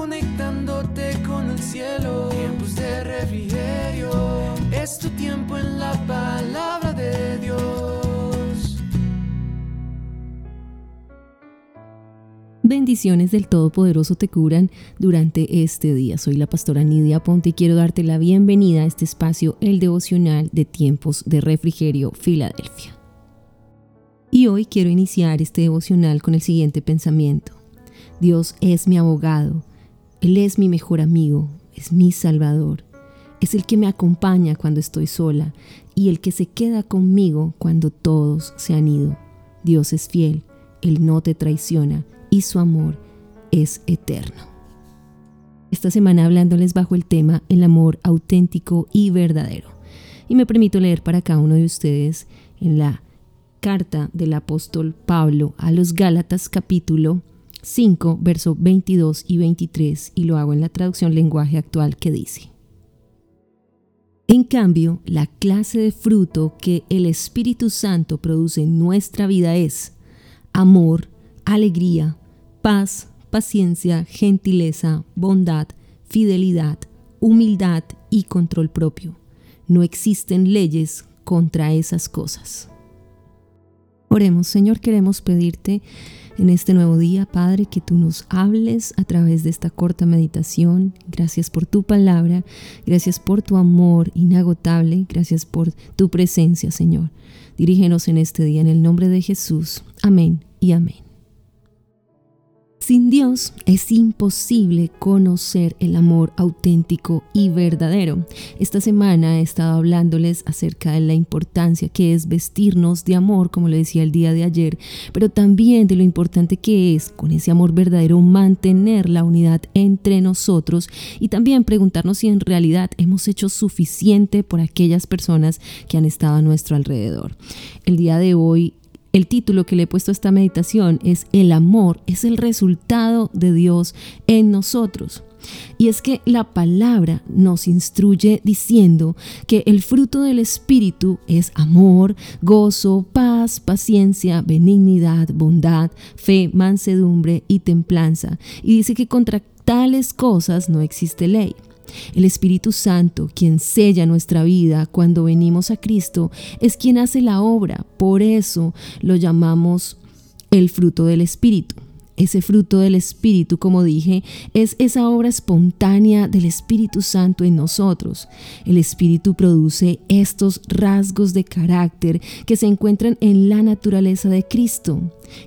conectándote con el cielo. Tiempos de refrigerio, es tu tiempo en la palabra de Dios. Bendiciones del Todopoderoso te curan durante este día. Soy la pastora Nidia Ponte y quiero darte la bienvenida a este espacio, el devocional de tiempos de refrigerio Filadelfia. Y hoy quiero iniciar este devocional con el siguiente pensamiento. Dios es mi abogado, Él es mi mejor amigo, es mi salvador, es el que me acompaña cuando estoy sola y el que se queda conmigo cuando todos se han ido. Dios es fiel, Él no te traiciona y su amor es eterno. Esta semana hablándoles bajo el tema el amor auténtico y verdadero. Y me permito leer para cada uno de ustedes en la carta del apóstol Pablo a los Gálatas capítulo 5, verso 22 y 23, y lo hago en la traducción lenguaje actual que dice. En cambio, la clase de fruto que el Espíritu Santo produce en nuestra vida es amor, alegría, paz, paciencia, gentileza, bondad, fidelidad, humildad y control propio. No existen leyes contra esas cosas. Oremos, Señor, queremos pedirte en este nuevo día, Padre, que tú nos hables a través de esta corta meditación. Gracias por tu palabra, gracias por tu amor inagotable, gracias por tu presencia, Señor. Dirígenos en este día en el nombre de Jesús. Amén y amén. Sin Dios es imposible conocer el amor auténtico y verdadero. Esta semana he estado hablándoles acerca de la importancia que es vestirnos de amor, como le decía el día de ayer, pero también de lo importante que es con ese amor verdadero mantener la unidad entre nosotros y también preguntarnos si en realidad hemos hecho suficiente por aquellas personas que han estado a nuestro alrededor. El día de hoy el título que le he puesto a esta meditación es El amor es el resultado de Dios en nosotros. Y es que la palabra nos instruye diciendo que el fruto del Espíritu es amor, gozo, paz, paciencia, benignidad, bondad, fe, mansedumbre y templanza. Y dice que contra tales cosas no existe ley. El Espíritu Santo, quien sella nuestra vida cuando venimos a Cristo, es quien hace la obra. Por eso lo llamamos el fruto del Espíritu. Ese fruto del Espíritu, como dije, es esa obra espontánea del Espíritu Santo en nosotros. El Espíritu produce estos rasgos de carácter que se encuentran en la naturaleza de Cristo.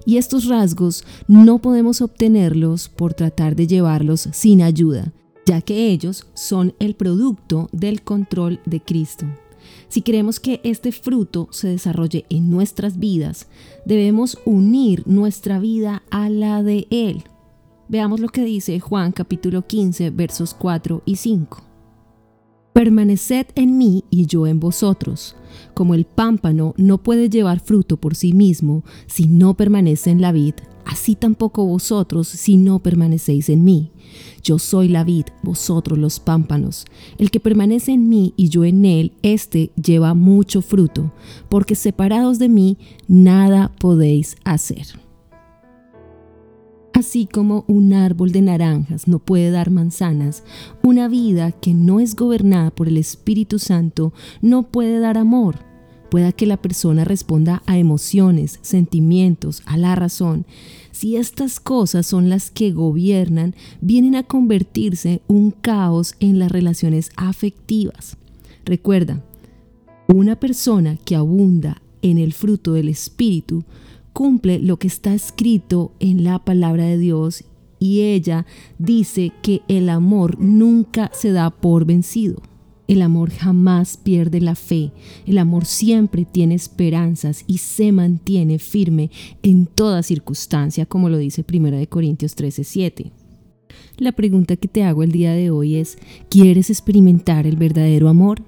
Y estos rasgos no podemos obtenerlos por tratar de llevarlos sin ayuda ya que ellos son el producto del control de Cristo. Si queremos que este fruto se desarrolle en nuestras vidas, debemos unir nuestra vida a la de Él. Veamos lo que dice Juan capítulo 15 versos 4 y 5. Permaneced en mí y yo en vosotros. Como el pámpano no puede llevar fruto por sí mismo si no permanece en la vid, así tampoco vosotros si no permanecéis en mí. Yo soy la vid, vosotros los pámpanos. El que permanece en mí y yo en él, éste lleva mucho fruto, porque separados de mí nada podéis hacer. Así como un árbol de naranjas no puede dar manzanas, una vida que no es gobernada por el Espíritu Santo no puede dar amor pueda que la persona responda a emociones, sentimientos, a la razón. Si estas cosas son las que gobiernan, vienen a convertirse un caos en las relaciones afectivas. Recuerda, una persona que abunda en el fruto del Espíritu cumple lo que está escrito en la palabra de Dios y ella dice que el amor nunca se da por vencido. El amor jamás pierde la fe, el amor siempre tiene esperanzas y se mantiene firme en toda circunstancia, como lo dice 1 Corintios 13:7. La pregunta que te hago el día de hoy es, ¿quieres experimentar el verdadero amor?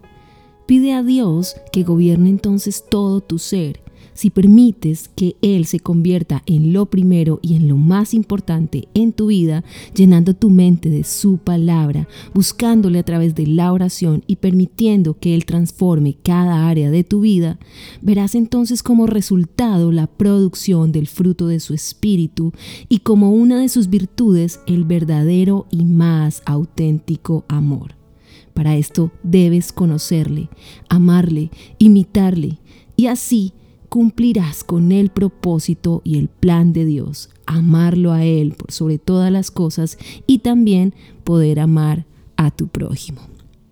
Pide a Dios que gobierne entonces todo tu ser. Si permites que Él se convierta en lo primero y en lo más importante en tu vida, llenando tu mente de su palabra, buscándole a través de la oración y permitiendo que Él transforme cada área de tu vida, verás entonces como resultado la producción del fruto de su espíritu y como una de sus virtudes el verdadero y más auténtico amor. Para esto debes conocerle, amarle, imitarle y así cumplirás con el propósito y el plan de Dios, amarlo a Él sobre todas las cosas y también poder amar a tu prójimo.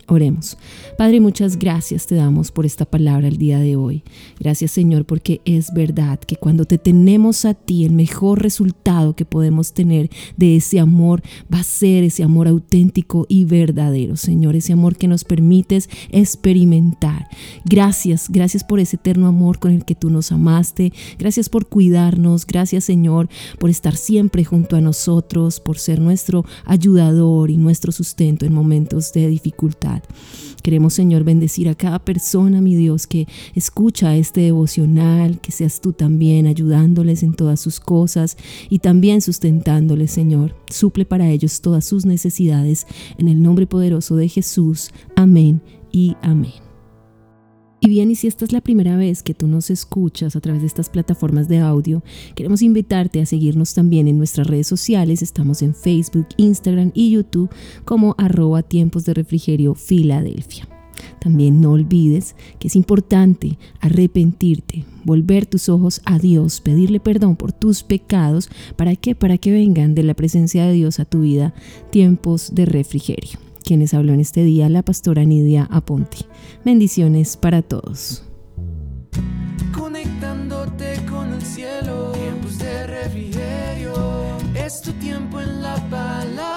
Oremos. Padre, muchas gracias te damos por esta palabra el día de hoy. Gracias Señor porque es verdad que cuando te tenemos a ti, el mejor resultado que podemos tener de ese amor va a ser ese amor auténtico y verdadero, Señor, ese amor que nos permites experimentar. Gracias, gracias por ese eterno amor con el que tú nos amaste. Gracias por cuidarnos. Gracias Señor por estar siempre junto a nosotros, por ser nuestro ayudador y nuestro sustento en momentos de dificultad. Queremos, Señor, bendecir a cada persona, mi Dios, que escucha este devocional, que seas tú también ayudándoles en todas sus cosas y también sustentándoles, Señor. Suple para ellos todas sus necesidades. En el nombre poderoso de Jesús. Amén y amén. Y bien, y si esta es la primera vez que tú nos escuchas a través de estas plataformas de audio, queremos invitarte a seguirnos también en nuestras redes sociales. Estamos en Facebook, Instagram y YouTube como arroba tiempos de refrigerio Filadelfia. También no olvides que es importante arrepentirte, volver tus ojos a Dios, pedirle perdón por tus pecados. ¿Para qué? Para que vengan de la presencia de Dios a tu vida tiempos de refrigerio quienes habló en este día la pastora Nidia Aponte. Bendiciones para todos. Conectándote con el cielo, tiempos de refrigerio, es tu tiempo en la palabra